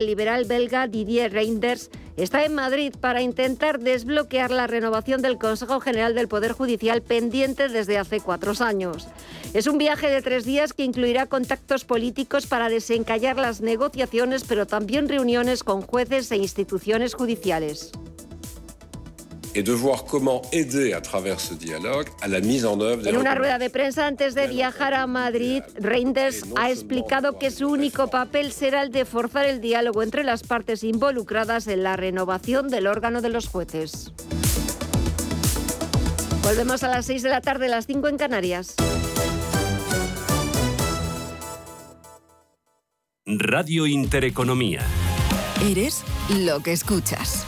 Liberal belga Didier Reinders está en Madrid para intentar desbloquear la renovación del Consejo General del Poder Judicial pendiente desde hace cuatro años. Es un viaje de tres días que incluirá contactos políticos para desencallar las negociaciones, pero también reuniones con jueces e instituciones judiciales et de voir comment aider à travers ce dialogue à la mise en œuvre En una rueda de prensa antes de viajar a Madrid, Reinders ha explicado que su único papel será el de forzar el diálogo entre las partes involucradas en la renovación del órgano de los jueces. Volvemos a las 6 de la tarde, las 5 en Canarias. Radio Intereconomía. Eres lo que escuchas.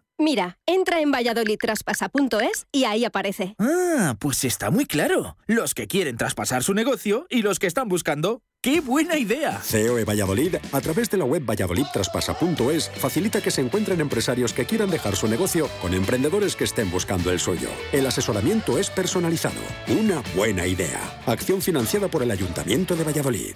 Mira, entra en valladolidtraspasa.es y ahí aparece. Ah, pues está muy claro. Los que quieren traspasar su negocio y los que están buscando. ¡Qué buena idea! COE Valladolid, a través de la web valladolidtraspasa.es, facilita que se encuentren empresarios que quieran dejar su negocio con emprendedores que estén buscando el suyo. El asesoramiento es personalizado. Una buena idea. Acción financiada por el Ayuntamiento de Valladolid.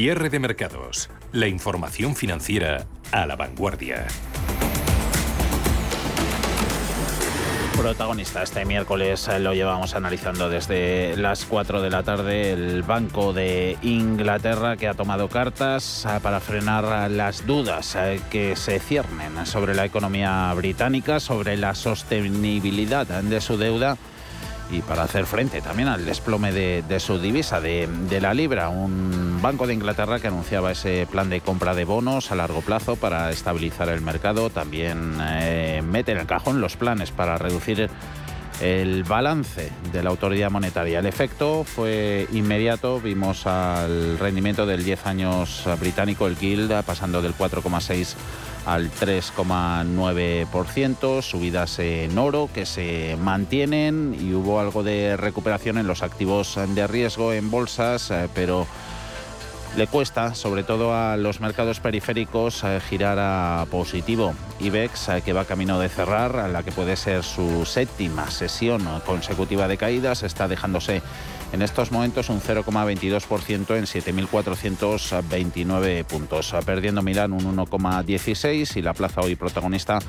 Cierre de mercados. La información financiera a la vanguardia. Protagonista este miércoles eh, lo llevamos analizando desde las 4 de la tarde el Banco de Inglaterra que ha tomado cartas eh, para frenar las dudas eh, que se ciernen sobre la economía británica, sobre la sostenibilidad de su deuda y para hacer frente también al desplome de, su divisa, de, la libra. Un Banco de Inglaterra que anunciaba ese plan de compra de bonos a largo plazo para estabilizar el mercado. También eh, mete en el cajón los planes para reducir el balance de la autoridad monetaria. El efecto fue inmediato. Vimos al rendimiento del 10 años británico, el Guild, pasando del 4,6 al 3,9%, subidas en oro que se mantienen y hubo algo de recuperación en los activos de riesgo en bolsas, eh, pero le cuesta, sobre todo a los mercados periféricos, eh, girar a positivo. IBEX, eh, que va camino de cerrar, a la que puede ser su séptima sesión consecutiva de caídas, está dejándose en estos momentos un 0,22% en 7.429 puntos. Perdiendo Milán un 1,16 y la plaza hoy protagonista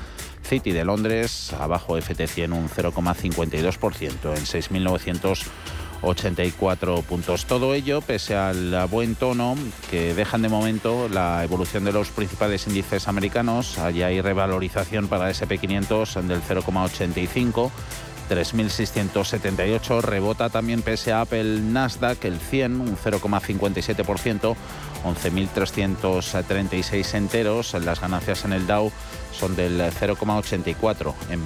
City de Londres, abajo FT100 un 0,52% en 6.984 puntos. Todo ello pese al buen tono que dejan de momento la evolución de los principales índices americanos. Allá hay revalorización para SP500 del 0,85 3.678. Rebota también pese a Apple Nasdaq, el 100, un 0,57%, 11.336 enteros. Las ganancias en el Dow son del 0,84 en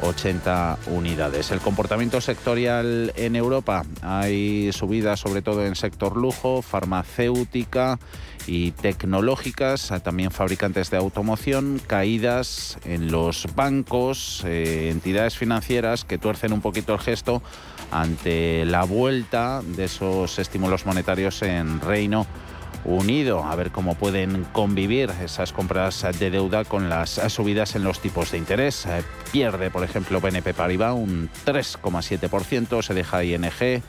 29.380 unidades. El comportamiento sectorial en Europa, hay subidas sobre todo en sector lujo, farmacéutica y tecnológicas, también fabricantes de automoción, caídas en los bancos, eh, entidades financieras que tuercen un poquito el gesto ante la vuelta de esos estímulos monetarios en Reino Unido. A ver cómo pueden convivir esas compras de deuda con las subidas en los tipos de interés. Eh, pierde, por ejemplo, BNP Paribas un 3,7%, se deja ING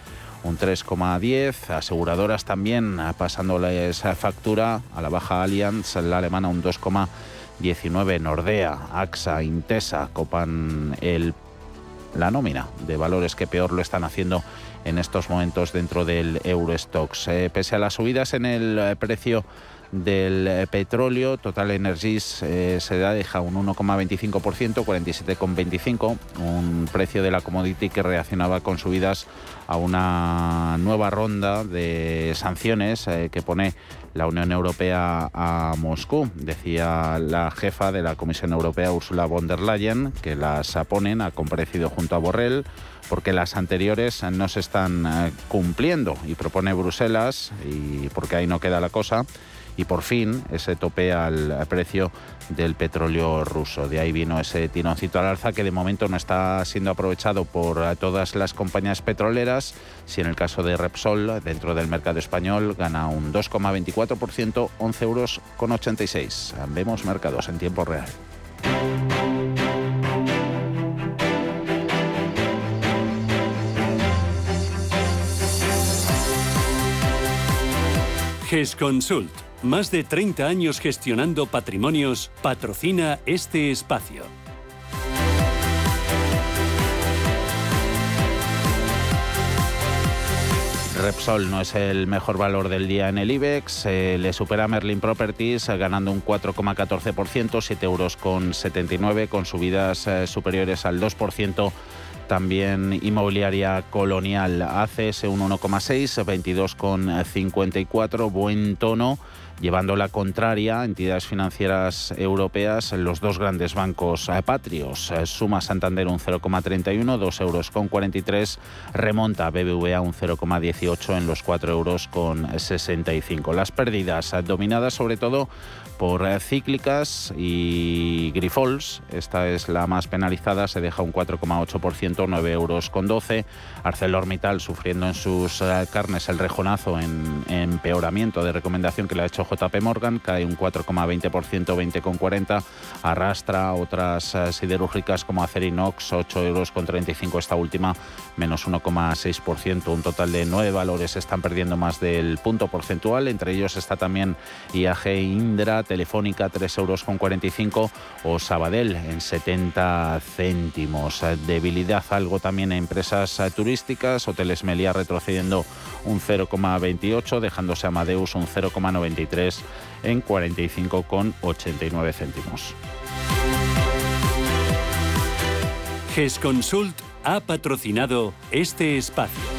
un 3,10. Aseguradoras también eh, pasándole esa factura a la baja Allianz, la alemana un 2,19. Nordea, AXA, Intesa copan el, la nómina de valores que peor lo están haciendo en estos momentos dentro del Eurostox. Eh, pese a las subidas en el eh, precio del petróleo, Total Energies eh, se deja un 1,25%, 47,25, un precio de la commodity que reaccionaba con subidas a una nueva ronda de sanciones que pone la Unión Europea a Moscú. Decía la jefa de la Comisión Europea, Ursula von der Leyen, que las ponen, ha comparecido junto a Borrell porque las anteriores no se están eh, cumpliendo y propone Bruselas, y porque ahí no queda la cosa, y por fin ese tope al precio del petróleo ruso. De ahí vino ese tironcito al alza que de momento no está siendo aprovechado por todas las compañías petroleras. Si en el caso de Repsol, dentro del mercado español, gana un 2,24%, 11 euros con 86. Vemos mercados en tiempo real. GESConsult, más de 30 años gestionando patrimonios, patrocina este espacio. Repsol no es el mejor valor del día en el IBEX, le supera Merlin Properties ganando un 4,14%, 7 euros con 79, con subidas eh, superiores al 2% también inmobiliaria colonial ACS un 1,6, 22,54, buen tono llevando la contraria entidades financieras europeas, los dos grandes bancos eh, patrios. Eh, suma Santander un 0,31, 2 euros con 43, remonta BBVA un 0,18 en los 4 euros con 65. Las pérdidas eh, dominadas sobre todo por cíclicas y Grifols, esta es la más penalizada, se deja un 4,8%, 9 euros con 12. ArcelorMittal sufriendo en sus carnes el rejonazo en empeoramiento de recomendación que le ha hecho JP Morgan, cae un 4,20%, 20,40. Arrastra otras eh, siderúrgicas como Acerinox, 8 euros con 35 esta última, menos 1,6%. Un total de nueve valores están perdiendo más del punto porcentual. Entre ellos está también IAG Indra, Telefónica, 3 euros con 45 o Sabadell en 70 céntimos. Debilidad algo también en empresas eh, Hoteles Meliá retrocediendo un 0,28, dejándose Amadeus un 0,93 en 45,89 céntimos. GESConsult ha patrocinado este espacio.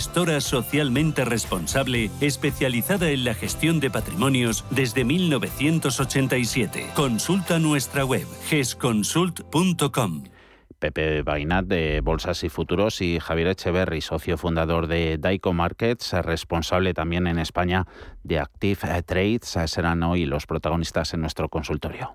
gestora socialmente responsable especializada en la gestión de patrimonios desde 1987. Consulta nuestra web gesconsult.com. Pepe Bainat de Bolsas y Futuros y Javier Echeverry, socio fundador de Daico Markets, responsable también en España de Active Trades, serán hoy los protagonistas en nuestro consultorio.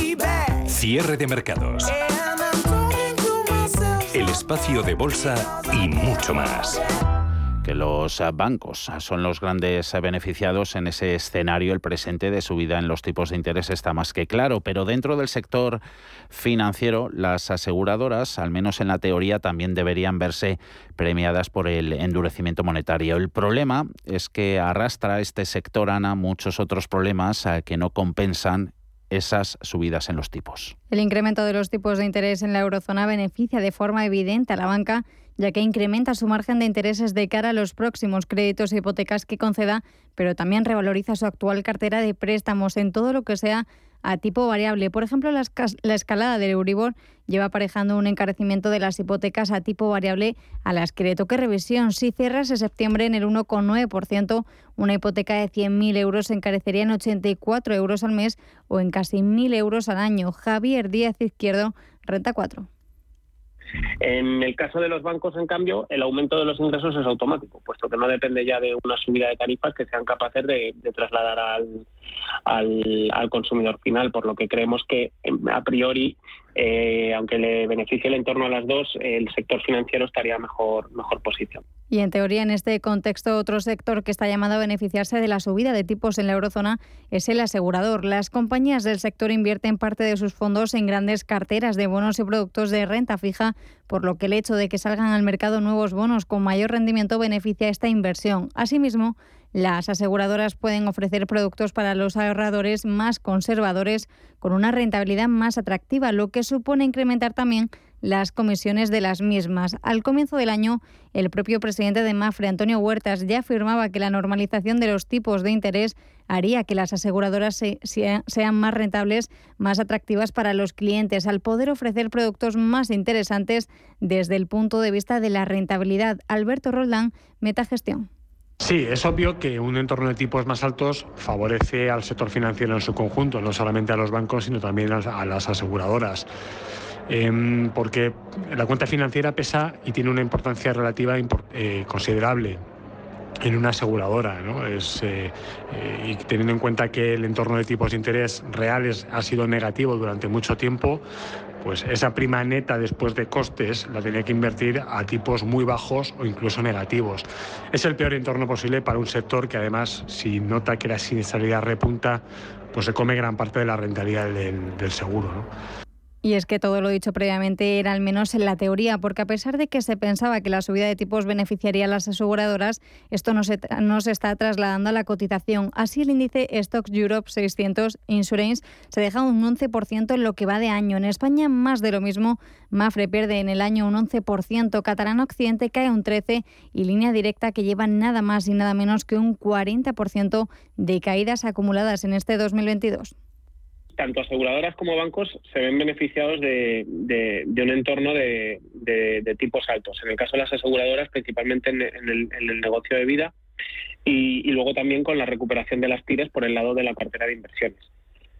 cierre de mercados. El espacio de bolsa y mucho más que los bancos son los grandes beneficiados en ese escenario, el presente de subida en los tipos de interés está más que claro, pero dentro del sector financiero, las aseguradoras, al menos en la teoría, también deberían verse premiadas por el endurecimiento monetario. El problema es que arrastra este sector, Ana, muchos otros problemas eh, que no compensan esas subidas en los tipos. El incremento de los tipos de interés en la eurozona beneficia de forma evidente a la banca, ya que incrementa su margen de intereses de cara a los próximos créditos e hipotecas que conceda, pero también revaloriza su actual cartera de préstamos en todo lo que sea a tipo variable. Por ejemplo, la, escalada del Euribor lleva aparejando un encarecimiento de las hipotecas a tipo variable a las que le toque revisión. Si cierras septiembre en el 1,9%, una hipoteca de 100.000 euros encarecería en 84 euros al mes o en casi 1.000 euros al año. Javier Díaz Izquierdo, Renta 4. En el caso de los bancos, en cambio, el aumento de los ingresos es automático, puesto que no depende ya de una subida de tarifas que sean capaces de, trasladar al, al, consumidor final, por lo que creemos que a priori, eh, aunque le beneficie el entorno a las dos, el sector financiero estaría mejor, mejor posición. Y en teoría, en este contexto, otro sector que está llamado a beneficiarse de la subida de tipos en la eurozona es el asegurador. Las compañías del sector invierten parte de sus fondos en grandes carteras de bonos y productos de renta fija, por lo que el hecho de que salgan al mercado nuevos bonos con mayor rendimiento beneficia esta inversión. Asimismo, las aseguradoras pueden ofrecer productos para los ahorradores más conservadores con una rentabilidad más atractiva, lo que supone incrementar también las comisiones de las mismas. Al comienzo del año, el propio presidente de Mafre, Antonio Huertas, ya afirmaba que la normalización de los tipos de interés haría que las aseguradoras sean más rentables, más atractivas para los clientes, al poder ofrecer productos más interesantes desde el punto de vista de la rentabilidad. Alberto Roldán, Metagestión. Sí, es obvio que un entorno de tipos más altos favorece al sector financiero en su conjunto, no solamente a los bancos, sino también a las aseguradoras. Em, porque la cuenta financiera pesa y tiene una importancia relativa eh, considerable en una aseguradora, Es, eh, eh, y teniendo en cuenta que el entorno de tipos de interés reales ha sido negativo durante mucho tiempo, pues esa prima neta después de costes la tenía que invertir a tipos muy bajos o incluso negativos. Es el peor entorno posible para un sector que además, si nota que la siniestralidad repunta, pues se come gran parte de la rentabilidad del, del seguro. ¿no? Y es que todo lo dicho previamente era al menos en la teoría, porque a pesar de que se pensaba que la subida de tipos beneficiaría a las aseguradoras, esto no se, no se está trasladando a la cotización. Así el índice Stocks Europe 600 Insurance se deja un 11% en lo que va de año. En España más de lo mismo. Mafre pierde en el año un 11%, Catalán Occidente cae un 13% y línea directa que lleva nada más y nada menos que un 40% de caídas acumuladas en este 2022 tanto aseguradoras como bancos se ven beneficiados de, un entorno de, tipos altos. En el caso de las aseguradoras, principalmente en, el, negocio de vida y, luego también con la recuperación de las tires por el lado de la cartera de inversiones.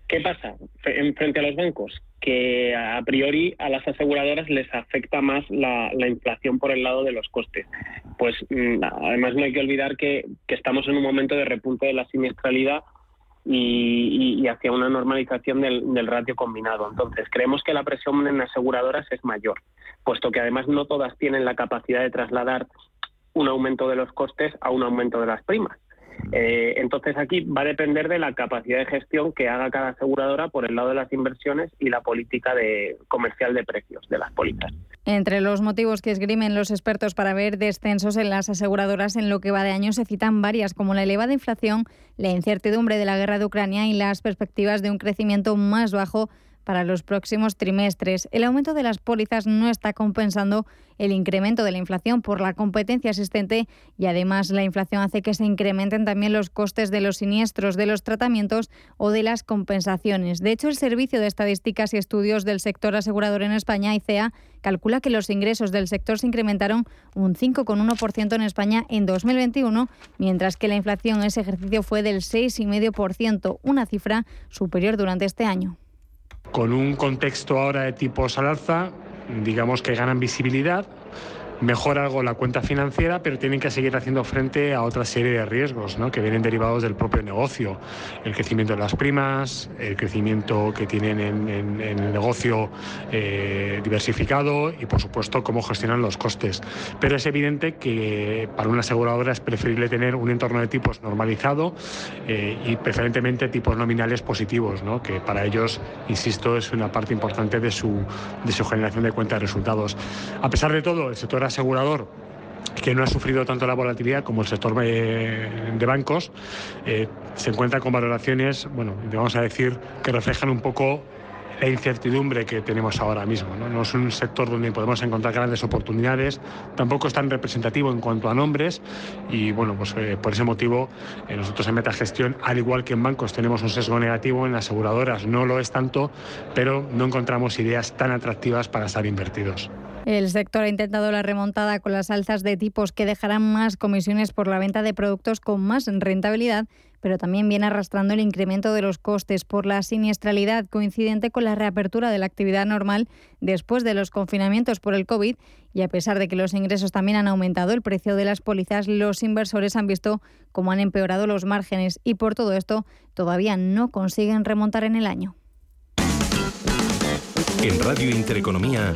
¿Qué pasa en frente a los bancos? Que a priori a las aseguradoras les afecta más la, inflación por el lado de los costes. Pues mm, además no hay que olvidar que, que estamos en un momento de repunte de la siniestralidad y, hacia una normalización del, ratio combinado. Entonces, creemos que la presión en aseguradoras es mayor, puesto que además no todas tienen la capacidad de trasladar un aumento de los costes a un aumento de las primas. Eh, entonces aquí va a depender de la capacidad de gestión que haga cada aseguradora por el lado de las inversiones y la política de, comercial de precios de las pólizas. Entre los motivos que esgrimen los expertos para ver descensos en las aseguradoras en lo que va de año se citan varias, como la elevada inflación, la incertidumbre de la guerra de Ucrania y las perspectivas de un crecimiento más bajo para los próximos trimestres. El aumento de las pólizas no está compensando el incremento de la inflación por la competencia existente y además la inflación hace que se incrementen también los costes de los siniestros, de los tratamientos o de las compensaciones. De hecho, el Servicio de Estadísticas y Estudios del Sector Asegurador en España, ICEA, calcula que los ingresos del sector se incrementaron un 5,1% en España en 2021, mientras que la inflación en ese ejercicio fue del 6,5%, una cifra superior durante este año. Con un contexto ahora de tipos al alza, digamos que ganan visibilidad, mejora algo la cuenta financiera, pero tienen que seguir haciendo frente a otra serie de riesgos ¿no? que vienen derivados del propio negocio. El crecimiento de las primas, el crecimiento que tienen en, el negocio eh, diversificado y, por supuesto, cómo gestionan los costes. Pero es evidente que para una aseguradora es preferible tener un entorno de tipos normalizado eh, y preferentemente tipos nominales positivos, ¿no? que para ellos, insisto, es una parte importante de su, de su generación de cuenta de resultados. A pesar de todo, el sector asegurador que no ha sufrido tanto la volatilidad como el sector de, bancos, eh, se encuentra con valoraciones, bueno, vamos a decir, que reflejan un poco la incertidumbre que tenemos ahora mismo. ¿no? es un sector donde podemos encontrar grandes oportunidades, tampoco es tan representativo en cuanto a nombres y bueno, pues eh, por ese motivo eh, nosotros en Metagestión, al igual que en bancos tenemos un sesgo negativo, en aseguradoras no lo es tanto, pero no encontramos ideas tan atractivas para estar invertidos. El sector ha intentado la remontada con las alzas de tipos que dejarán más comisiones por la venta de productos con más rentabilidad, pero también viene arrastrando el incremento de los costes por la siniestralidad coincidente con la reapertura de la actividad normal después de los confinamientos por el COVID y a pesar de que los ingresos también han aumentado el precio de las pólizas, los inversores han visto cómo han empeorado los márgenes y por todo esto todavía no consiguen remontar en el año. En Radio Intereconomía,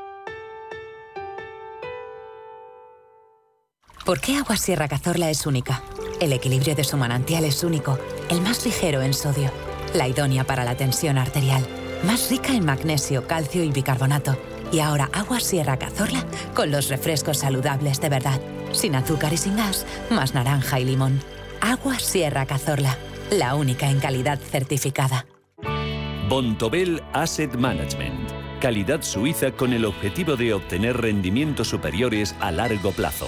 ¿Por qué Agua Sierra Cazorla es única? El equilibrio de su manantial es único, el más ligero en sodio, la idónea para la tensión arterial, más rica en magnesio, calcio y bicarbonato. Y ahora Agua Sierra Cazorla con los refrescos saludables de verdad, sin azúcar y sin gas, más naranja y limón. Agua Sierra Cazorla, la única en calidad certificada. Bontobel Asset Management. Calidad suiza con el objetivo de obtener rendimientos superiores a largo plazo.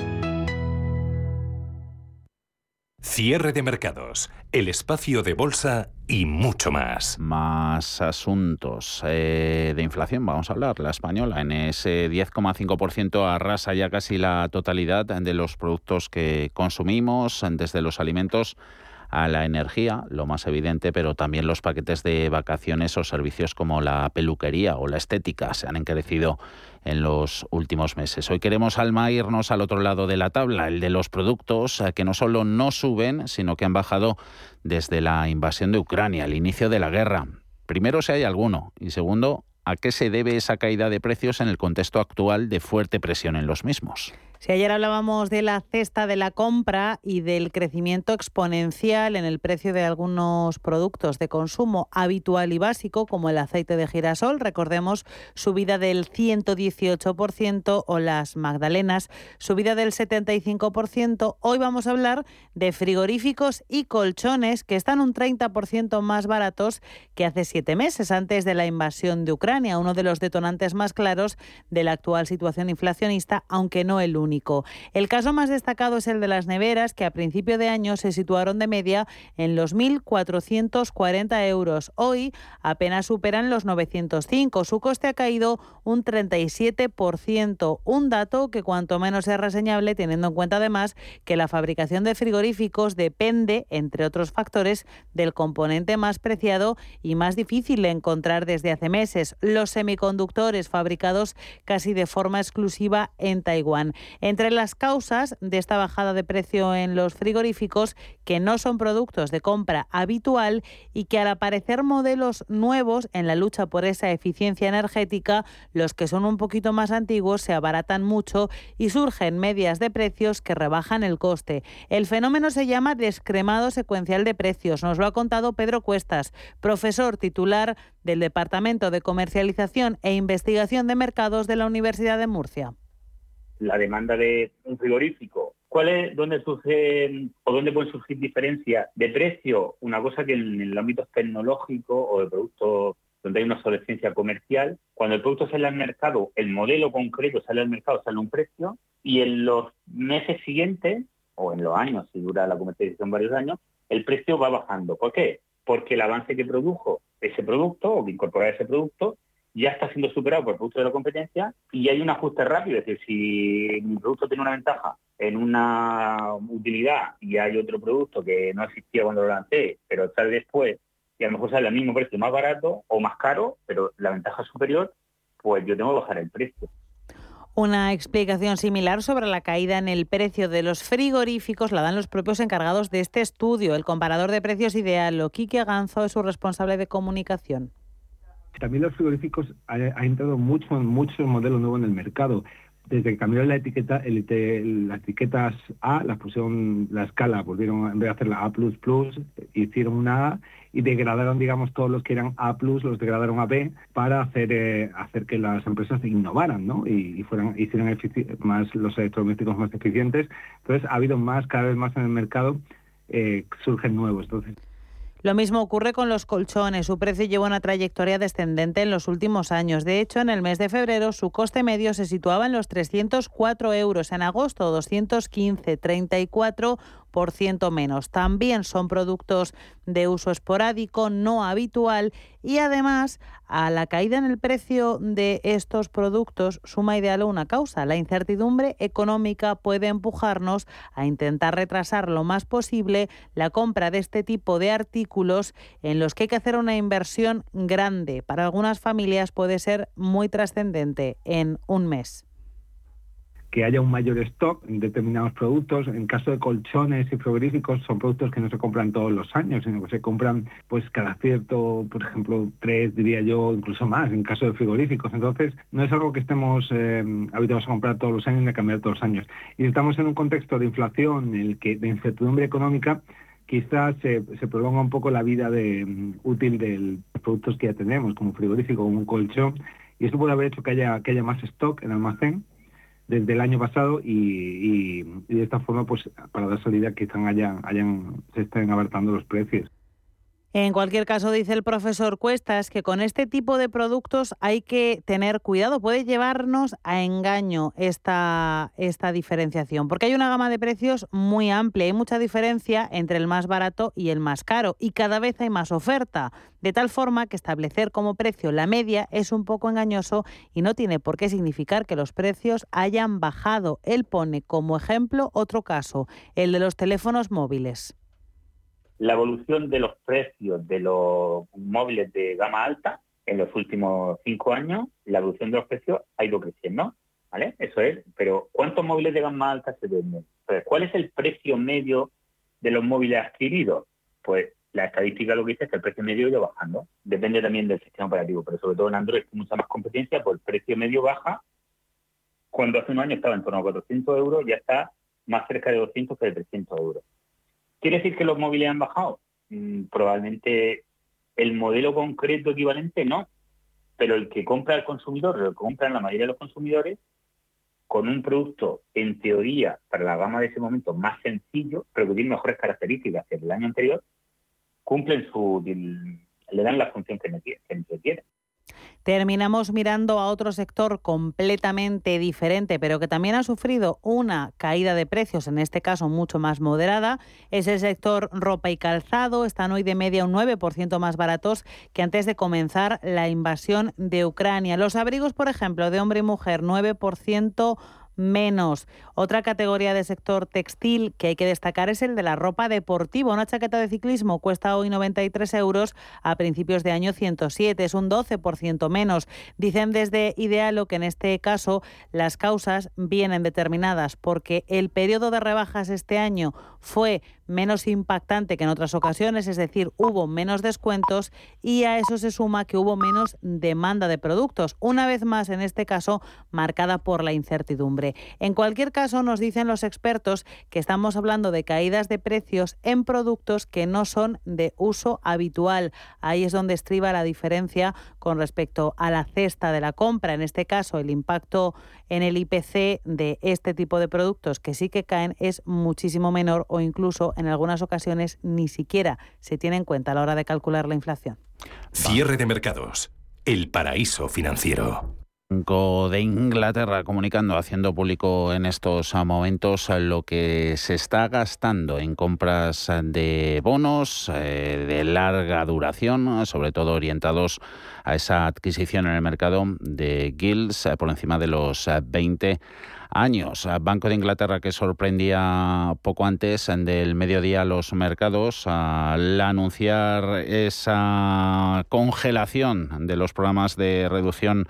Cierre de mercados, el espacio de bolsa y mucho más. Más asuntos eh, de inflación, vamos a hablar. La española en ese 10,5% arrasa ya casi la totalidad de los productos que consumimos, desde los alimentos a la energía, lo más evidente, pero también los paquetes de vacaciones o servicios como la peluquería o la estética se han encarecido en los últimos meses. Hoy queremos, Alma, irnos al otro lado de la tabla, el de los productos eh, que no solo no suben, sino que han bajado desde la invasión de Ucrania, el inicio de la guerra. Primero, si hay alguno, y segundo, ¿a qué se debe esa caída de precios en el contexto actual de fuerte presión en los mismos? Si ayer hablábamos de la cesta de la compra y del crecimiento exponencial en el precio de algunos productos de consumo habitual y básico, como el aceite de girasol, recordemos subida del 118% o las magdalenas, subida del 75%, hoy vamos a hablar de frigoríficos y colchones que están un 30% más baratos que hace siete meses antes de la invasión de Ucrania, uno de los detonantes más claros de la actual situación inflacionista, aunque no el único El caso más destacado es el de las neveras, que a principio de año se situaron de media en los 1.440 euros. Hoy apenas superan los 905. Su coste ha caído un 37%, un dato que cuanto menos es reseñable teniendo en cuenta además que la fabricación de frigoríficos depende, entre otros factores, del componente más preciado y más difícil de encontrar desde hace meses, los semiconductores fabricados casi de forma exclusiva en Taiwán. Entre las causas de esta bajada de precio en los frigoríficos, que no son productos de compra habitual y que al aparecer modelos nuevos en la lucha por esa eficiencia energética, los que son un poquito más antiguos se abaratan mucho y surgen medias de precios que rebajan el coste. El fenómeno se llama descremado secuencial de precios. Nos lo ha contado Pedro Cuestas, profesor titular del Departamento de Comercialización e Investigación de Mercados de la Universidad de Murcia. La demanda de un frigorífico ¿Cuál es, dónde surge o dónde pueden surgir diferencias de precio? Una cosa que en el ámbito tecnológico o de productos donde hay una obsolescencia comercial, cuando el producto sale al mercado, el modelo concreto sale al mercado, sale un precio, y en los meses siguientes, o en los años, si dura la comercialización varios años, el precio va bajando. ¿Por qué? Porque el avance que produjo ese producto o que incorpora ese producto ya está siendo superado por producto de la competencia y hay un ajuste rápido. Es decir, si mi producto tiene una ventaja en una utilidad y hay otro producto que no existía cuando lo lancé, pero sale después y a lo mejor sale al mismo precio más barato o más caro, pero la ventaja es superior, pues yo tengo que bajar el precio. Una explicación similar sobre la caída en el precio de los frigoríficos la dan los propios encargados de este estudio. El comparador de precios ideal, Quique Ganzo, es su responsable de comunicación. También los frigoríficos ha, entrado mucho, muchos modelos nuevos en el mercado. Desde que cambiaron la etiqueta, el, las etiquetas A, las pusieron la escala, volvieron, en vez de hacer la A++, hicieron una A y degradaron, digamos, todos los que eran A+, los degradaron a B para hacer eh, hacer que las empresas innovaran, ¿no? Y, fueran hicieran más los electrodomésticos más eficientes. Entonces, ha habido más, cada vez más en el mercado, eh, surgen nuevos. Entonces, lo mismo ocurre con los colchones. Su precio lleva una trayectoria descendente en los últimos años. De hecho, en el mes de febrero su coste medio se situaba en los 304 euros. En agosto, 215, 34 menos. También son productos de uso esporádico, no habitual y además a la caída en el precio de estos productos suma ideal una causa. La incertidumbre económica puede empujarnos a intentar retrasar lo más posible la compra de este tipo de artículos en los que hay que hacer una inversión grande. Para algunas familias puede ser muy trascendente en un mes que haya un mayor stock en determinados productos. En caso de colchones y frigoríficos son productos que no se compran todos los años, sino que se compran pues cada cierto, por ejemplo, tres, diría yo, incluso más, en caso de frigoríficos. Entonces, no es algo que estemos eh, habituados a comprar todos los años ni a cambiar todos los años. Y estamos en un contexto de inflación, en el que de incertidumbre económica, quizás se, prolonga un poco la vida útil de los productos que ya tenemos, como un frigorífico, como un colchón, y eso puede haber hecho que haya, que haya más stock en almacén desde el año pasado y, de esta forma, pues para dar salida quizás hayan, hayan, se estén abartando los precios. En cualquier caso, dice el profesor Cuestas que con este tipo de productos hay que tener cuidado. Puede llevarnos a engaño esta, esta diferenciación, porque hay una gama de precios muy amplia. Hay mucha diferencia entre el más barato y el más caro y cada vez hay más oferta. De tal forma que establecer como precio la media es un poco engañoso y no tiene por qué significar que los precios hayan bajado. Él pone como ejemplo otro caso, el de los teléfonos móviles la evolución de los precios de los móviles de gama alta en los últimos cinco años, la evolución de los precios ha ido creciendo, ¿vale? Eso es, pero ¿cuántos móviles de gama alta se venden? ¿Cuál es el precio medio de los móviles adquiridos? Pues la estadística lo que dice es que el precio medio ido bajando. Depende también del sistema operativo, pero sobre todo en Android con mucha más competencia, pues el precio medio baja. Cuando hace un año estaba en torno a 400 euros, ya está más cerca de 200 que de 300 euros. ¿Quiere decir que los móviles han bajado? Mm, probablemente el modelo concreto equivalente no, pero el que compra el consumidor, lo que compran la mayoría de los consumidores, con un producto, en teoría, para la gama de ese momento más sencillo, pero que tiene mejores características que el año anterior, cumplen su... le dan la función que, que quieren. Terminamos mirando a otro sector completamente diferente, pero que también ha sufrido una caída de precios, en este caso mucho más moderada. Es el sector ropa y calzado. Están hoy de media un 9% más baratos que antes de comenzar la invasión de Ucrania. Los abrigos, por ejemplo, de hombre y mujer, 9% menos. Otra categoría de sector textil que hay que destacar es el de la ropa deportiva. Una chaqueta de ciclismo cuesta hoy 93 euros, a principios de año 107, es un 12% menos. Dicen desde Idealo que en este caso las causas vienen determinadas porque el periodo de rebajas este año fue menos impactante que en otras ocasiones, es decir, hubo menos descuentos y a eso se suma que hubo menos demanda de productos, una vez más en este caso marcada por la incertidumbre. En cualquier caso, nos dicen los expertos que estamos hablando de caídas de precios en productos que no son de uso habitual. Ahí es donde estriba la diferencia con respecto a la cesta de la compra. En este caso, el impacto en el IPC de este tipo de productos que sí que caen es muchísimo menor o incluso en algunas ocasiones ni siquiera se tiene en cuenta a la hora de calcular la inflación. Cierre de mercados. El paraíso financiero. Banco de Inglaterra comunicando, haciendo público en estos momentos lo que se está gastando en compras de bonos eh, de larga duración, sobre todo orientados a esa adquisición en el mercado de guilds eh, por encima de los 20 años. Banco de Inglaterra que sorprendía poco antes del mediodía los mercados al anunciar esa congelación de los programas de reducción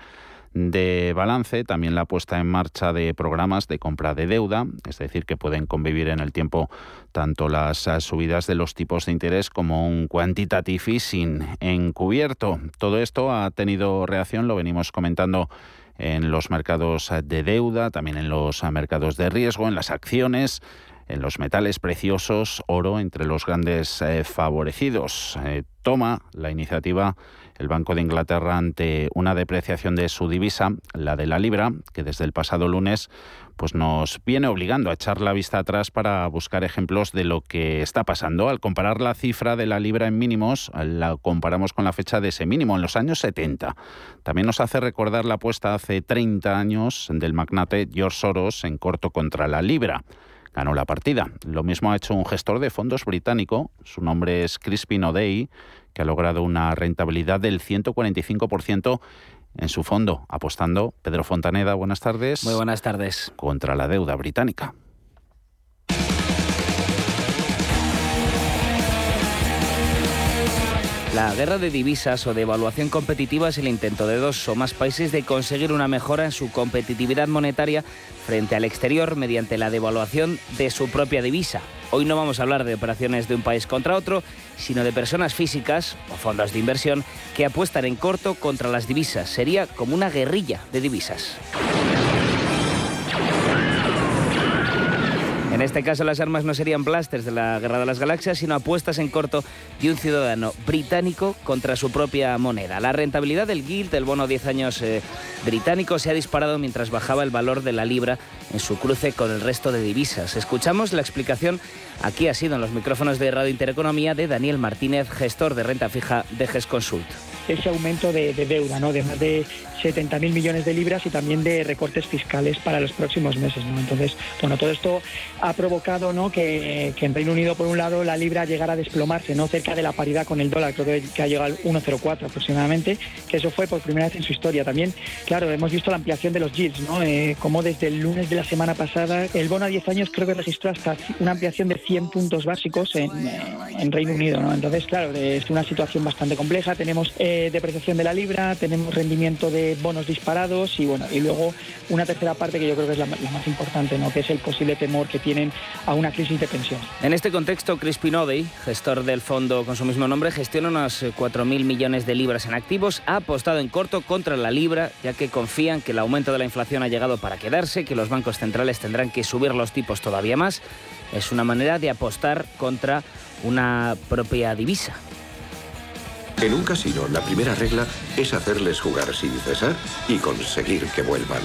de balance, también la puesta en marcha de programas de compra de deuda, es decir, que pueden convivir en el tiempo tanto las subidas de los tipos de interés como un quantitative easing encubierto. Todo esto ha tenido reacción, lo venimos comentando en los mercados de deuda, también en los mercados de riesgo, en las acciones, en los metales preciosos, oro entre los grandes eh, favorecidos. Eh, toma la iniciativa el Banco de Inglaterra ante una depreciación de su divisa, la de la libra, que desde el pasado lunes pues nos viene obligando a echar la vista atrás para buscar ejemplos de lo que está pasando. Al comparar la cifra de la libra en mínimos, la comparamos con la fecha de ese mínimo en los años 70. También nos hace recordar la apuesta hace 30 años del magnate George Soros en corto contra la libra ganó la partida. Lo mismo ha hecho un gestor de fondos británico, su nombre es Crispin O'Day, que ha logrado una rentabilidad del 145% en su fondo, apostando. Pedro Fontaneda, buenas tardes. Muy buenas tardes. Contra la deuda británica. La guerra de divisas o de evaluación competitiva es el intento de dos o más países de conseguir una mejora en su competitividad monetaria frente al exterior mediante la devaluación de su propia divisa. Hoy no vamos a hablar de operaciones de un país contra otro, sino de personas físicas o fondos de inversión que apuestan en corto contra las divisas. Sería como una guerrilla de divisas. En este caso las armas no serían blasters de la Guerra de las Galaxias, sino apuestas en corto de un ciudadano británico contra su propia moneda. La rentabilidad del Guild, del bono 10 años eh, británico, se ha disparado mientras bajaba el valor de la libra en su cruce con el resto de divisas. Escuchamos la explicación, aquí ha sido en los micrófonos de Radio Intereconomía, de Daniel Martínez, gestor de renta fija de GESConsult ese aumento de, deuda, ¿no? de más de 70.000 millones de libras y también de recortes fiscales para los próximos meses. ¿no? Entonces, bueno, todo esto ha provocado ¿no? que, en Reino Unido, por un lado, la libra llegara a desplomarse, ¿no? cerca de la paridad con el dólar, creo que, ha llegado al 1,04 aproximadamente, que eso fue por primera vez en su historia. También, claro, hemos visto la ampliación de los yields, ¿no? Eh, como desde el lunes de la semana pasada, el bono a 10 años creo que registró hasta una ampliación de 100 puntos básicos en, en Reino Unido. ¿no? Entonces, claro, es una situación bastante compleja. Tenemos eh, depreciación de la libra, tenemos rendimiento de bonos disparados y bueno, y luego una tercera parte que yo creo que es la, más importante, ¿no? que es el posible temor que tienen a una crisis de pensión. En este contexto, Chris Pinodey, gestor del fondo con su mismo nombre, gestiona unos 4.000 millones de libras en activos, ha apostado en corto contra la libra, ya que confían que el aumento de la inflación ha llegado para quedarse, que los bancos centrales tendrán que subir los tipos todavía más. Es una manera de apostar contra una propia divisa. En un casino, la primera regla es hacerles jugar sin cesar y conseguir que vuelvan.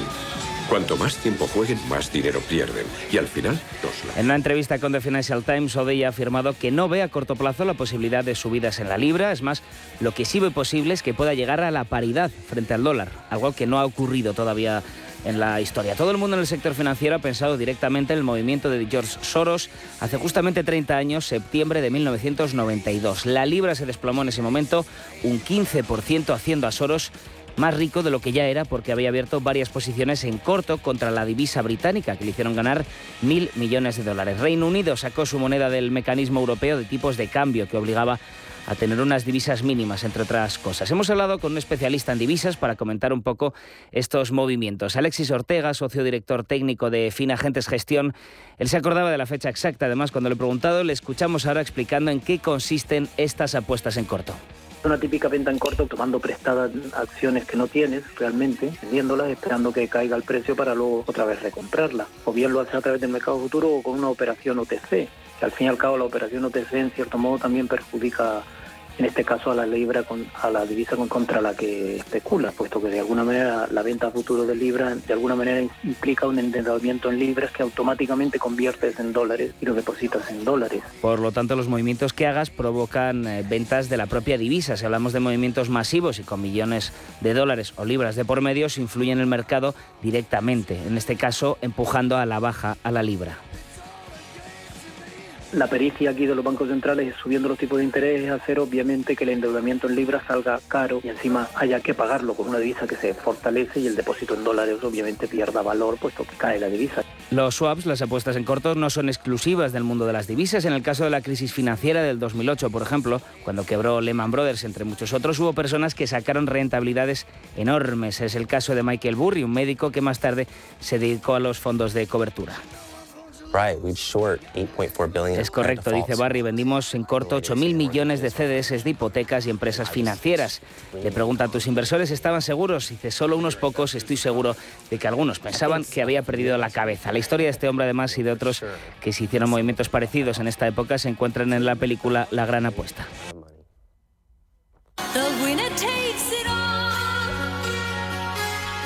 Cuanto más tiempo jueguen, más dinero pierden. Y al final, los En una entrevista con The Financial Times, Odey ha afirmado que no ve a corto plazo la posibilidad de subidas en la libra. Es más, lo que sí ve posible es que pueda llegar a la paridad frente al dólar, algo que no ha ocurrido todavía en la historia. Todo el mundo en el sector financiero ha pensado directamente en el movimiento de George Soros hace justamente 30 años, septiembre de 1992. La libra se desplomó en ese momento un 15% haciendo a Soros más rico de lo que ya era porque había abierto varias posiciones en corto contra la divisa británica que le hicieron ganar mil millones de dólares. Reino Unido sacó su moneda del mecanismo europeo de tipos de cambio que obligaba tener unas divisas mínimas, entre otras cosas. Hemos hablado con un especialista en divisas para comentar un poco estos movimientos. Alexis Ortega, socio director técnico de Finagentes Gestión, él se acordaba de la fecha exacta, además cuando le he preguntado, le escuchamos ahora explicando en qué consisten estas apuestas en corto una típica venta en corto tomando prestadas acciones que no tienes realmente, vendiéndolas, esperando que caiga el precio para luego otra vez recomprarlas. O bien lo haces a través del mercado futuro o con una operación OTC, que al fin y al cabo la operación OTC en cierto modo también perjudica en este caso a la libra, con, a la divisa contra la que especula, puesto que de alguna manera la venta a futuro de libra de alguna manera implica un endeudamiento en libras que automáticamente conviertes en dólares y lo depositas en dólares. Por lo tanto, los movimientos que hagas provocan eh, ventas de la propia divisa. Si hablamos de movimientos masivos y con millones de dólares o libras de por medio, se influye en el mercado directamente, en este caso empujando a la baja a la libra la pericia aquí de los bancos centrales es subiendo los tipos de interés es hacer obviamente que el endeudamiento en libras salga caro y encima haya que pagarlo con una divisa que se fortalece y el depósito en dólares obviamente pierda valor puesto que cae la divisa. Los swaps, las apuestas en corto, no son exclusivas del mundo de las divisas. En el caso de la crisis financiera del 2008, por ejemplo, cuando quebró Lehman Brothers, entre muchos otros, hubo personas que sacaron rentabilidades enormes. Es el caso de Michael Burry, un médico que más tarde se dedicó a los fondos de cobertura. Es correcto, dice Barry. Vendimos en corto 8.000 millones de CDS de hipotecas y empresas financieras. Le pregunta a tus inversores, ¿estaban seguros? Dice, solo unos pocos, estoy seguro de que algunos pensaban que había perdido la cabeza. La historia de este hombre, además, y de otros que se hicieron movimientos parecidos en esta época, se encuentran en la película La Gran Apuesta.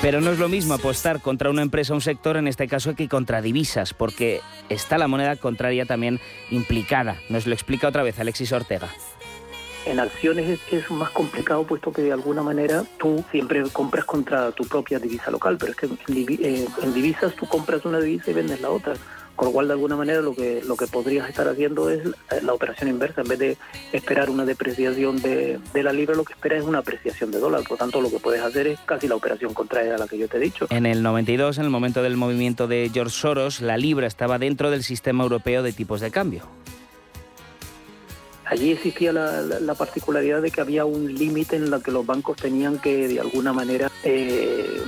Pero no es lo mismo apostar contra una empresa o un sector, en este caso, que contra divisas, porque está la moneda contraria también implicada. Nos lo explica otra vez Alexis Ortega. En acciones es, más complicado puesto que de alguna manera tú siempre compras contra tu propia divisa local, pero es que en, eh, divisas tú compras una divisa y vendes la otra. Con lo cual, de alguna manera, lo que, lo que podrías estar haciendo es la operación inversa. En vez de esperar una depreciación de, la libra, lo que esperas es una apreciación de dólar. Por tanto, lo que puedes hacer es casi la operación contraria a la que yo te he dicho. En el 92, en el momento del movimiento de George Soros, la libra estaba dentro del sistema europeo de tipos de cambio. Allí existía la, particularidad de que había un límite en el que los bancos tenían que, de alguna manera, eh,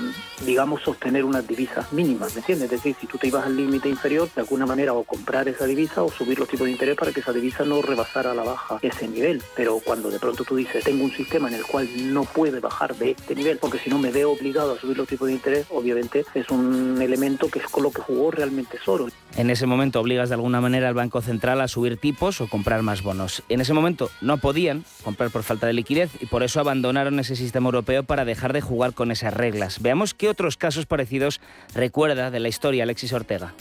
digamos, sostener unas divisas mínimas, ¿me entiendes? Es decir, si tú te ibas al límite inferior, de alguna manera, o comprar esa divisa o subir los tipos de interés para que esa divisa no rebasara a la baja ese nivel. Pero cuando de pronto tú dices, tengo un sistema en el cual no puede bajar de este nivel, porque si no me veo obligado a subir los tipos de interés, obviamente es un elemento que es con lo que jugó realmente Soros. En ese momento obligas de alguna manera al Banco Central a subir tipos o comprar más bonos. En ese momento no podían comprar por falta de liquidez y por eso abandonaron ese sistema europeo para dejar de jugar con esas reglas. Veamos qué otros casos parecidos recuerda de la historia Alexis Ortega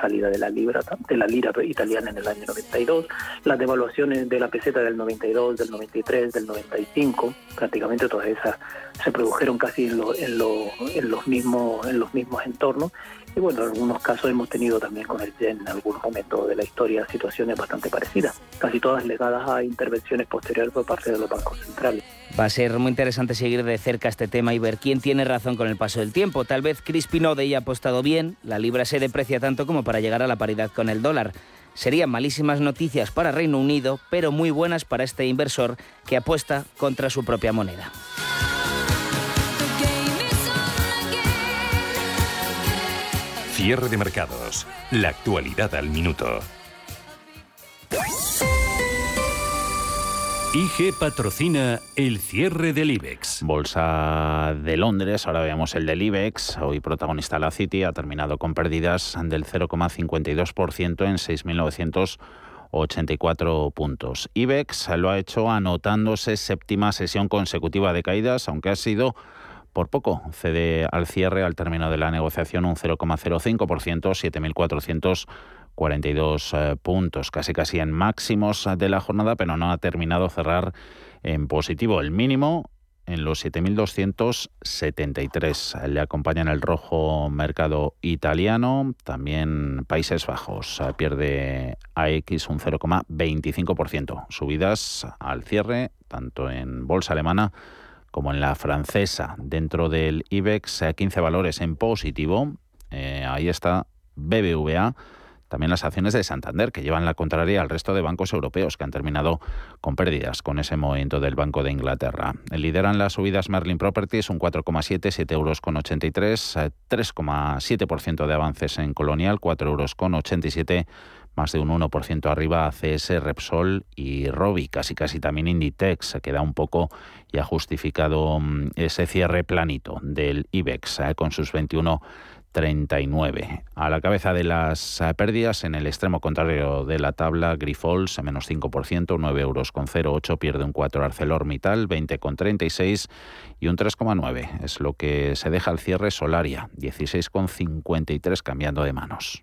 salida de la libra de la lira italiana en el año 92, las devaluaciones de la peseta del 92, del 93, del 95, prácticamente todas esas se produjeron casi en, los mismos en los mismos entornos y bueno, en algunos casos hemos tenido también con el en algún momento de la historia situaciones bastante parecidas, casi todas ligadas a intervenciones posteriores por parte de los bancos centrales. Va a ser muy interesante seguir de cerca este tema y ver quién tiene razón con el paso del tiempo. Tal vez Crispin Odey ha apostado bien, la libra se deprecia tanto como para llegar a la paridad con el dólar. Serían malísimas noticias para Reino Unido, pero muy buenas para este inversor que apuesta contra su propia moneda. Cierre de mercados. La actualidad al minuto. IG patrocina el cierre del IBEX. Bolsa de Londres, ahora veamos el del IBEX. Hoy protagonista la City ha terminado con pérdidas del 0,52% en 6.984 puntos. IBEX lo ha hecho anotándose séptima sesión consecutiva de caídas, aunque ha sido por poco. Cede al cierre al término de la negociación un 0,05%, 7.442 eh, puntos, casi casi en máximos de la jornada, pero no ha terminado cerrar en positivo. El mínimo en los 7.273. Le acompañan el rojo mercado italiano, también Países Bajos. Pierde AX un 0,25%. Subidas al cierre, tanto en bolsa alemana como en la francesa. Dentro del IBEX, 15 valores en positivo. Eh, ahí está BBVA también las acciones de Santander, que llevan la contraria al resto de bancos europeos, que han terminado con pérdidas con ese movimiento del Banco de Inglaterra. Lideran las subidas Merlin Properties, un 4,7, 7 euros con 83, 3,7% de avances en Colonial, 4 euros con 87 más de un 1% arriba CS, Repsol y Robi, casi casi también Inditex, se queda un poco y ha justificado mm, ese cierre planito del IBEX eh, con sus 21 39. A la cabeza de las eh, pérdidas, en el extremo contrario de la tabla, Grifols, menos 5%, 9 euros con 0,8, pierde un 4 ArcelorMittal, 20 con 36 y un 3,9. Es lo que se deja al cierre Solaria, 16 con 53 cambiando de manos.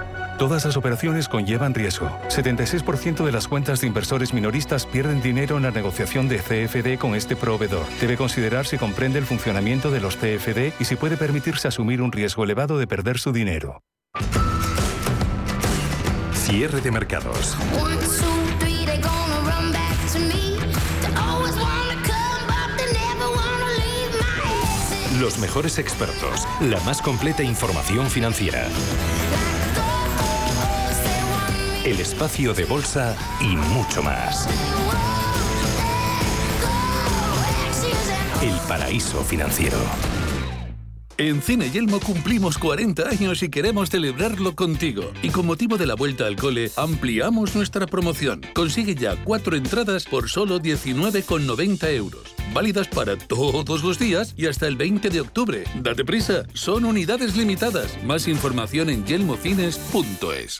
Todas las operaciones conllevan riesgo. 76% de las cuentas de inversores minoristas pierden dinero en la negociación de CFD con este proveedor. Debe considerar si comprende el funcionamiento de los CFD y si puede permitirse asumir un riesgo elevado de perder su dinero. Cierre de mercados. Los mejores expertos, la más completa información financiera. El espacio de bolsa y mucho más. El paraíso financiero. En Cine Yelmo cumplimos 40 años y queremos celebrarlo contigo. Y con motivo de la vuelta al cole, ampliamos nuestra promoción. Consigue ya cuatro entradas por solo 19,90 euros válidas para todos los días y hasta el 20 de octubre. Date prisa, son unidades limitadas. Más información en yelmocines.es.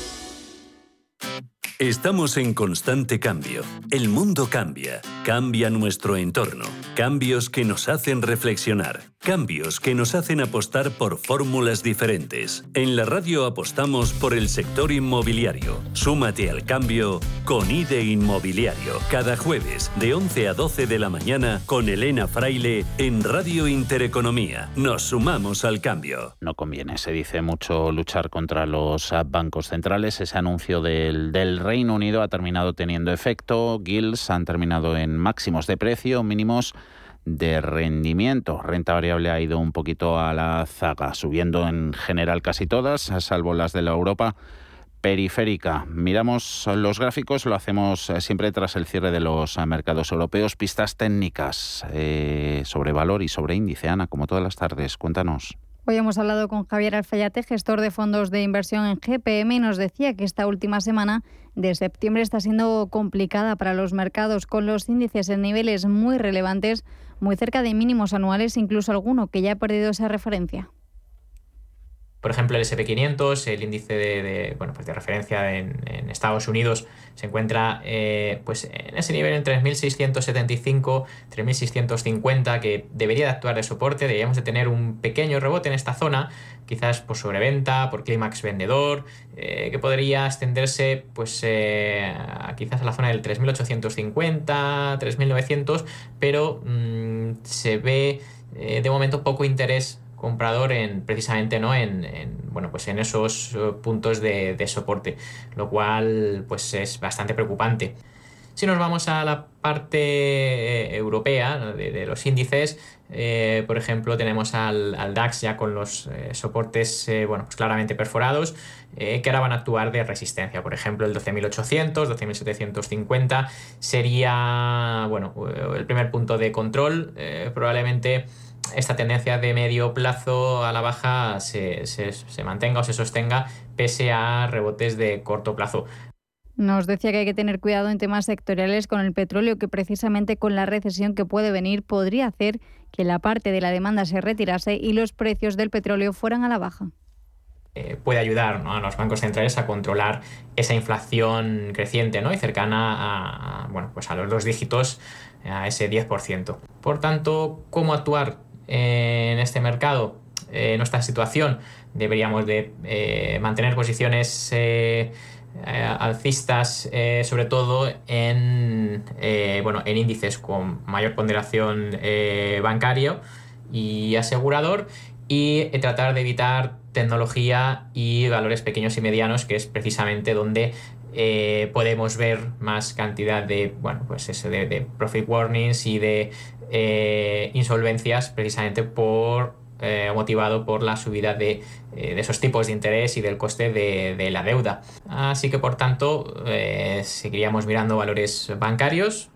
Estamos en constante cambio. El mundo cambia, cambia nuestro entorno. Cambios que nos hacen reflexionar. Cambios que nos hacen apostar por fórmulas diferentes. En la radio apostamos por el sector inmobiliario. Súmate al cambio con IDE Inmobiliario. Cada jueves de 11 a 12 de la mañana con Elena Fraile en Radio Intereconomía. Nos sumamos al cambio. No conviene, se dice mucho luchar contra los bancos centrales. Ese anuncio del, del Reino Unido ha terminado teniendo efecto. Gills han terminado en máximos de precio, mínimos de rendimiento. Renta variable ha ido un poquito a la zaga, subiendo en general casi todas, salvo las de la Europa periférica. Miramos los gráficos, lo hacemos eh, siempre tras el cierre de los eh, mercados europeos. Pistas técnicas eh, sobre valor y sobre índice. Ana, como todas las tardes, cuéntanos. Hoy hemos hablado con Javier Alfayate, gestor de fondos de inversión en GPM, y nos decía que esta última semana de septiembre está siendo complicada para los mercados, con los índices en niveles muy relevantes, muy cerca de mínimos anuales, incluso alguno que ya ha perdido esa referencia. Por ejemplo, el SP500, el índice de, bueno, pues de referencia en, Estados Unidos, se encuentra eh, pues en ese nivel en 3.675, 3.650, que debería de actuar de soporte, deberíamos de tener un pequeño rebote en esta zona, quizás por sobreventa, por clímax vendedor, eh, que podría extenderse pues eh, quizás a la zona del 3.850, 3.900, pero mm, se ve de momento poco interés comprador en precisamente ¿no? en, bueno, pues en esos eh, puntos de, soporte, lo cual pues es bastante preocupante. Si nos vamos a la parte eh, europea de, los índices, eh, por ejemplo, tenemos al, DAX ya con los soportes bueno, pues claramente perforados, que ahora van a actuar de resistencia. Por ejemplo, el 12.800, 12.750 sería bueno, el primer punto de control. probablemente esta tendencia de medio plazo a la baja se, mantenga o se sostenga pese a rebotes de corto plazo. Nos decía que hay que tener cuidado en temas sectoriales con el petróleo, que precisamente con la recesión que puede venir podría hacer que la parte de la demanda se retirase y los precios del petróleo fueran a la baja. Eh, puede ayudar a los bancos centrales a controlar esa inflación creciente ¿no? y cercana a, bueno, pues a los dos dígitos, a ese 10%. Por tanto, ¿cómo actuar en este mercado, en nuestra situación, deberíamos de eh, mantener posiciones eh, eh, alcistas, sobre todo en, bueno, en índices con mayor ponderación bancario y asegurador y tratar de evitar tecnología y valores pequeños y medianos, que es precisamente donde podemos ver más cantidad de, bueno, pues eso, de profit warnings y de eh, insolvencias precisamente por eh, motivado por la subida de, eh, esos tipos de interés y del coste de, la deuda. Así que por tanto seguiríamos mirando valores bancarios.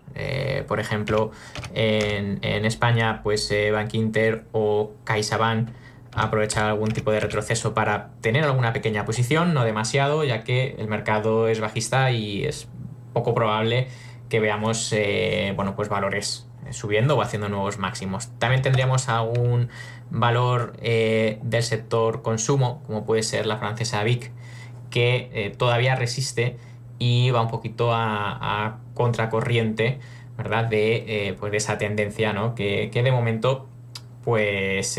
por ejemplo, en, España, pues Bank Inter o CaixaBank aprovechar algún tipo de retroceso para tener alguna pequeña posición, no demasiado, ya que el mercado es bajista y es poco probable que veamos bueno, pues valores subiendo o haciendo nuevos máximos. También tendríamos algún valor eh, del sector consumo, como puede ser la francesa Vic, que eh, todavía resiste y va un poquito a, contracorriente ¿verdad? De, pues de, esa tendencia ¿no? que, de momento pues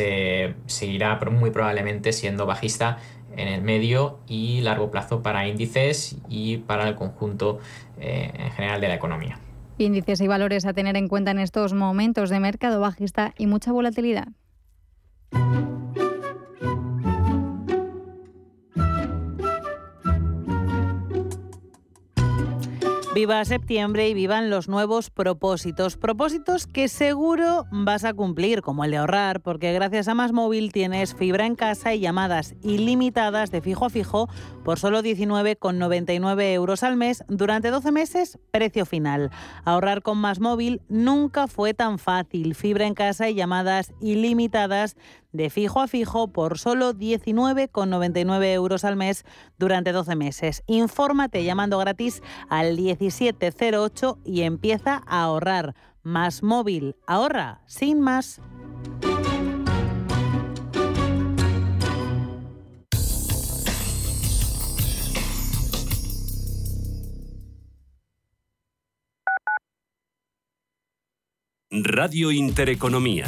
seguirá muy probablemente siendo bajista en el medio y largo plazo para índices y para el conjunto en general de la economía. Índices y valores a tener en cuenta en estos momentos de mercado bajista y mucha volatilidad. Viva septiembre y vivan los nuevos propósitos. Propósitos que seguro vas a cumplir, como el de ahorrar, porque gracias a Más Móvil tienes fibra en casa y llamadas ilimitadas de fijo a fijo por solo 19,99 euros al mes durante 12 meses, precio final. Ahorrar con Más Móvil nunca fue tan fácil. Fibra en casa y llamadas ilimitadas de fijo a fijo por solo 19,99 euros al mes durante 12 meses. Infórmate llamando gratis al 1708 y empieza a ahorrar. Más móvil, ahorra sin más. Radio Intereconomía.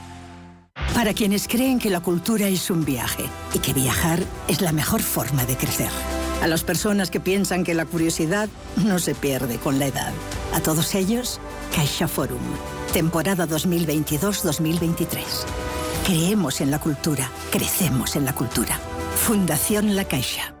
Para quienes creen que la cultura es un viaje y que viajar es la mejor forma de crecer. A las personas que piensan que la curiosidad no se pierde con la edad. A todos ellos, Caixa Forum. Temporada 2022-2023. Creemos en la cultura, crecemos en la cultura. Fundación La Caixa.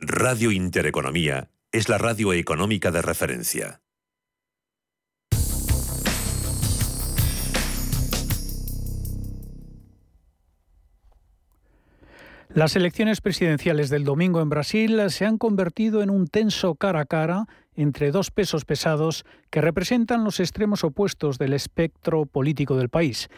Radio Intereconomía es la radio económica de referencia. Las elecciones presidenciales del domingo en Brasil se han convertido en un tenso cara a cara entre dos pesos pesados que representan los extremos opuestos del espectro político del país.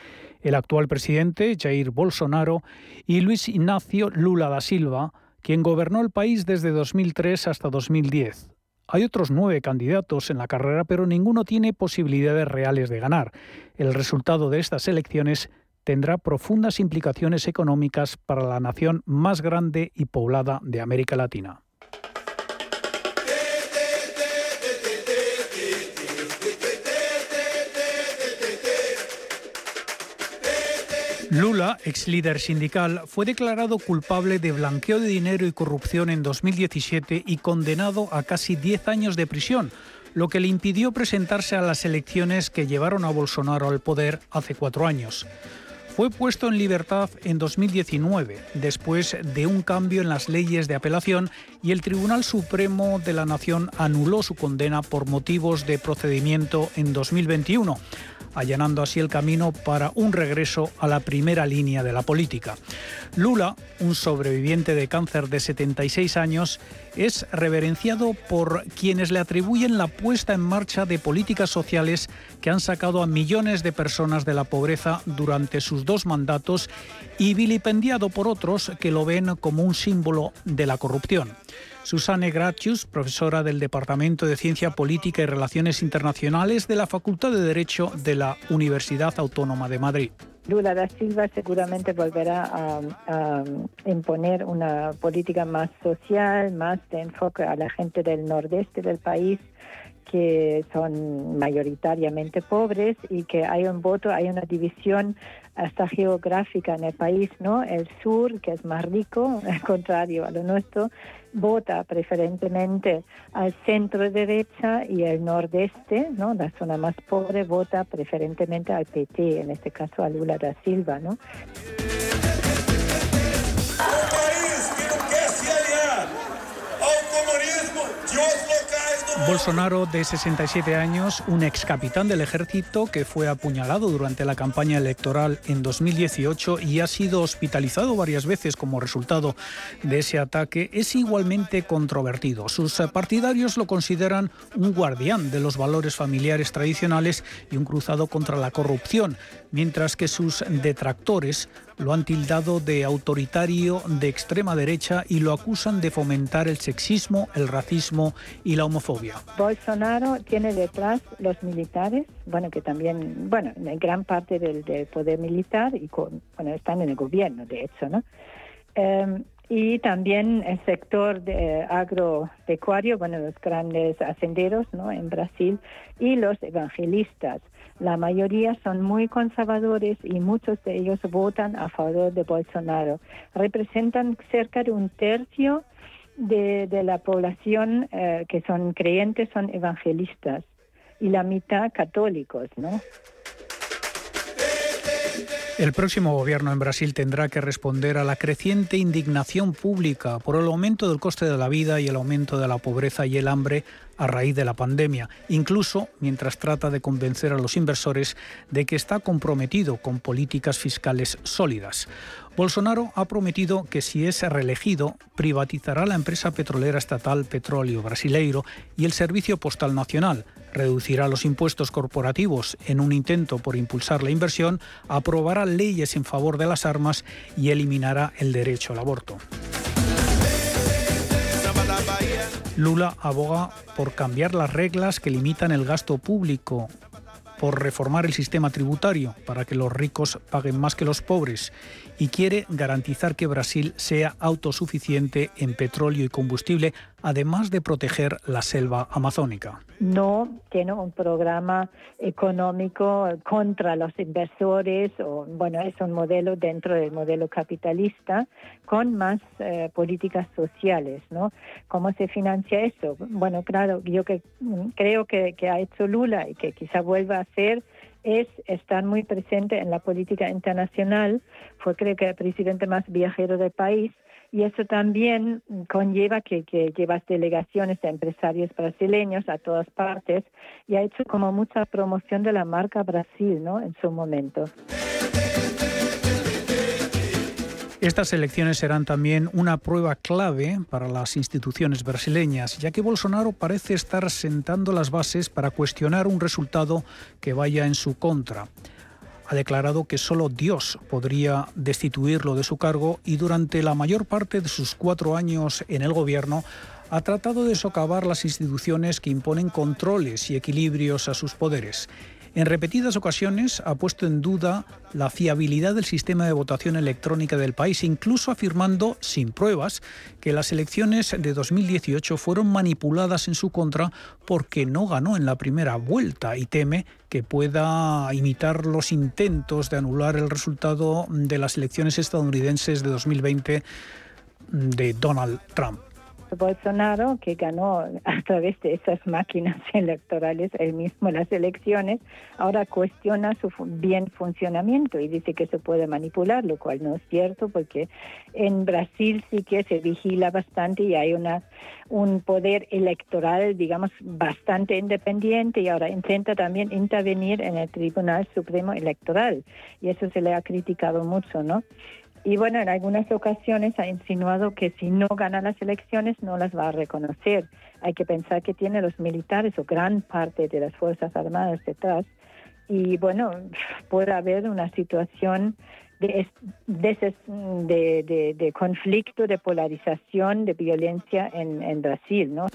El actual presidente, Jair Bolsonaro, y Luis Ignacio Lula da Silva, quien gobernó el país desde 2003 hasta 2010. Hay otros nueve candidatos en la carrera, pero ninguno tiene posibilidades reales de ganar. El resultado de estas elecciones tendrá profundas implicaciones económicas para la nación más grande y poblada de América Latina. Lula, ex líder sindical, fue declarado culpable de blanqueo de dinero y corrupción en 2017 y condenado a casi 10 años de prisión, lo que le impidió presentarse a las elecciones que llevaron a Bolsonaro al poder hace cuatro años. Fue puesto en libertad en 2019, después de un cambio en las leyes de apelación y el Tribunal Supremo de la Nación anuló su condena por motivos de procedimiento en 2021 allanando así el camino para un regreso a la primera línea de la política. Lula, un sobreviviente de cáncer de 76 años, es reverenciado por quienes le atribuyen la puesta en marcha de políticas sociales que han sacado a millones de personas de la pobreza durante sus dos mandatos y vilipendiado por otros que lo ven como un símbolo de la corrupción. Susanne Gratius, profesora del Departamento de Ciencia Política y Relaciones Internacionales de la Facultad de Derecho de la Universidad Autónoma de Madrid. Lula da Silva seguramente volverá a, imponer una política más social, más de enfoque a la gente del nordeste del país que son mayoritariamente pobres y que hay un voto, hay una división hasta geográfica en el país, ¿no? El sur, que es más rico, al contrario a lo nuestro, vota preferentemente al centro derecha y el nordeste, ¿no? La zona más pobre vota preferentemente al PT, en este caso a Lula da Silva, ¿no? Bolsonaro, de 67 años, un ex capitán del ejército que fue apuñalado durante la campaña electoral en 2018 y ha sido hospitalizado varias veces como resultado de ese ataque, es igualmente controvertido. Sus partidarios lo consideran un guardián de los valores familiares tradicionales y un cruzado contra la corrupción, mientras que sus detractores lo han tildado de autoritario de extrema derecha y lo acusan de fomentar el sexismo, el racismo y la homofobia. Bolsonaro tiene detrás los militares, bueno, que también, bueno, gran parte del, poder militar y bueno, están en el gobierno, de hecho, ¿no? Em, y también el sector agropecuario, bueno, los grandes hacenderos, ¿no? En Brasil y los evangelistas. La mayoría son muy conservadores y muchos de ellos votan a favor de Bolsonaro. Representan cerca de un tercio de, la población eh, que son creyentes, son evangelistas y la mitad católicos, ¿no? El próximo gobierno en Brasil tendrá que responder a la creciente indignación pública por el aumento del coste de la vida y el aumento de la pobreza y el hambre a raíz de la pandemia, incluso mientras trata de convencer a los inversores de que está comprometido con políticas fiscales sólidas. Bolsonaro ha prometido que si es reelegido, privatizará la empresa petrolera estatal Petróleo Brasileiro y el Servicio Postal Nacional, reducirá los impuestos corporativos en un intento por impulsar la inversión, aprobará leyes en favor de las armas y eliminará el derecho al aborto. Lula aboga por cambiar las reglas que limitan el gasto público, por reformar el sistema tributario para que los ricos paguen más que los pobres y quiere garantizar que Brasil sea autosuficiente en petróleo y combustible, además de proteger la selva amazónica. No tiene un programa económico contra los inversores, o bueno, es un modelo dentro del modelo capitalista con más eh, políticas sociales, ¿no? ¿Cómo se financia eso? Bueno, claro, yo que creo que, que ha hecho Lula y que quizá vuelva a hacer es estar muy presente en la política internacional. Fue creo que el presidente más viajero del país y eso también conlleva que, llevas delegaciones de empresarios brasileños a todas partes y ha hecho como mucha promoción de la marca Brasil, ¿no? En su momento. Estas elecciones serán también una prueba clave para las instituciones brasileñas, ya que Bolsonaro parece estar sentando las bases para cuestionar un resultado que vaya en su contra. Ha declarado que solo Dios podría destituirlo de su cargo y durante la mayor parte de sus cuatro años en el gobierno ha tratado de socavar las instituciones que imponen controles y equilibrios a sus poderes. En repetidas ocasiones ha puesto en duda la fiabilidad del sistema de votación electrónica del país, incluso afirmando, sin pruebas, que las elecciones de 2018 fueron manipuladas en su contra porque no ganó en la primera vuelta y teme que pueda imitar los intentos de anular el resultado de las elecciones estadounidenses de 2020 de Donald Trump. Bolsonaro, que ganó a través de esas máquinas electorales él mismo las elecciones, ahora cuestiona su bien funcionamiento y dice que se puede manipular, lo cual no es cierto porque en Brasil sí que se vigila bastante y hay una un poder electoral, digamos, bastante independiente y ahora intenta también intervenir en el Tribunal Supremo Electoral y eso se le ha criticado mucho, ¿no? Y bueno, en algunas ocasiones ha insinuado que si no gana las elecciones no las va a reconocer. Hay que pensar que tiene los militares o gran parte de las Fuerzas Armadas detrás. Y bueno, puede haber una situación de, de, de, conflicto, de polarización, de violencia en, en Brasil, ¿no?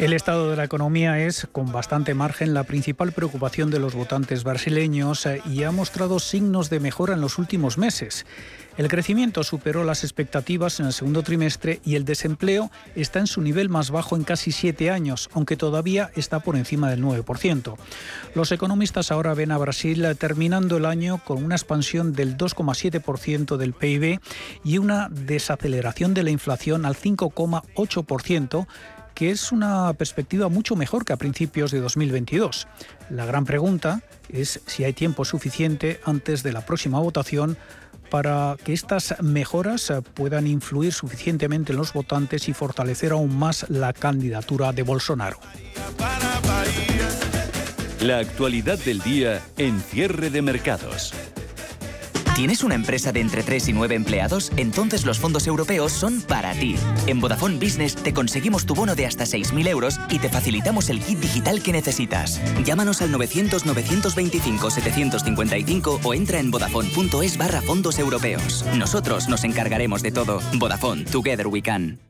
El estado de la economía es, con bastante margen, la principal preocupación de los votantes brasileños eh, y ha mostrado signos de mejora en los últimos meses. El crecimiento superó las expectativas en el segundo trimestre y el desempleo está en su nivel más bajo en casi siete años, aunque todavía está por encima del 9%. Los economistas ahora ven a Brasil terminando el año con una expansión del 2,7% del PIB y una desaceleración de la inflación al 5,8% que es una perspectiva mucho mejor que a principios de 2022. La gran pregunta es si hay tiempo suficiente antes de la próxima votación para que estas mejoras puedan influir suficientemente en los votantes y fortalecer aún más la candidatura de Bolsonaro. La actualidad del día en cierre de mercados. ¿Tienes una empresa de entre 3 y 9 empleados? Entonces los fondos europeos son para ti. En Vodafone Business te conseguimos tu bono de hasta 6.000 euros y te facilitamos el kit digital que necesitas. Llámanos al 900-925-755 o entra en vodafone.es barra fondos europeos. Nosotros nos encargaremos de todo. Vodafone, Together We Can.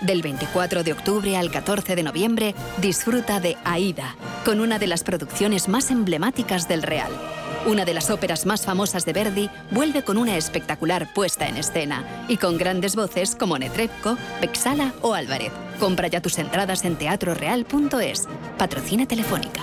del 24 de octubre al 14 de noviembre, disfruta de Aida, con una de las producciones más emblemáticas del Real. Una de las óperas más famosas de Verdi vuelve con una espectacular puesta en escena y con grandes voces como Netrebko, Bexala o Álvarez. Compra ya tus entradas en teatroreal.es. Patrocina Telefónica.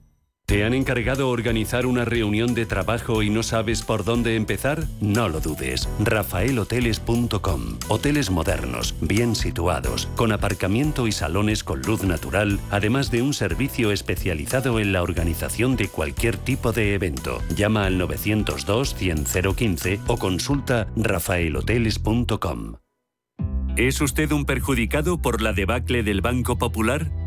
¿Te han encargado organizar una reunión de trabajo y no sabes por dónde empezar? No lo dudes. rafaelhoteles.com. Hoteles modernos, bien situados, con aparcamiento y salones con luz natural, además de un servicio especializado en la organización de cualquier tipo de evento. Llama al 902 100 015 o consulta rafaelhoteles.com. ¿Es usted un perjudicado por la debacle del Banco Popular?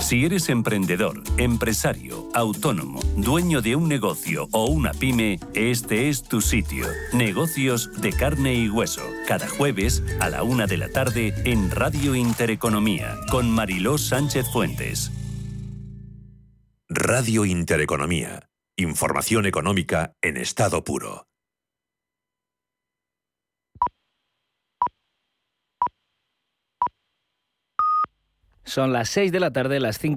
Si eres emprendedor, empresario, autónomo, dueño de un negocio o una pyme, este es tu sitio. Negocios de carne y hueso. Cada jueves a la una de la tarde en Radio Intereconomía con Mariló Sánchez Fuentes. Radio Intereconomía. Información económica en estado puro. Son las 6 de la tarde, las 5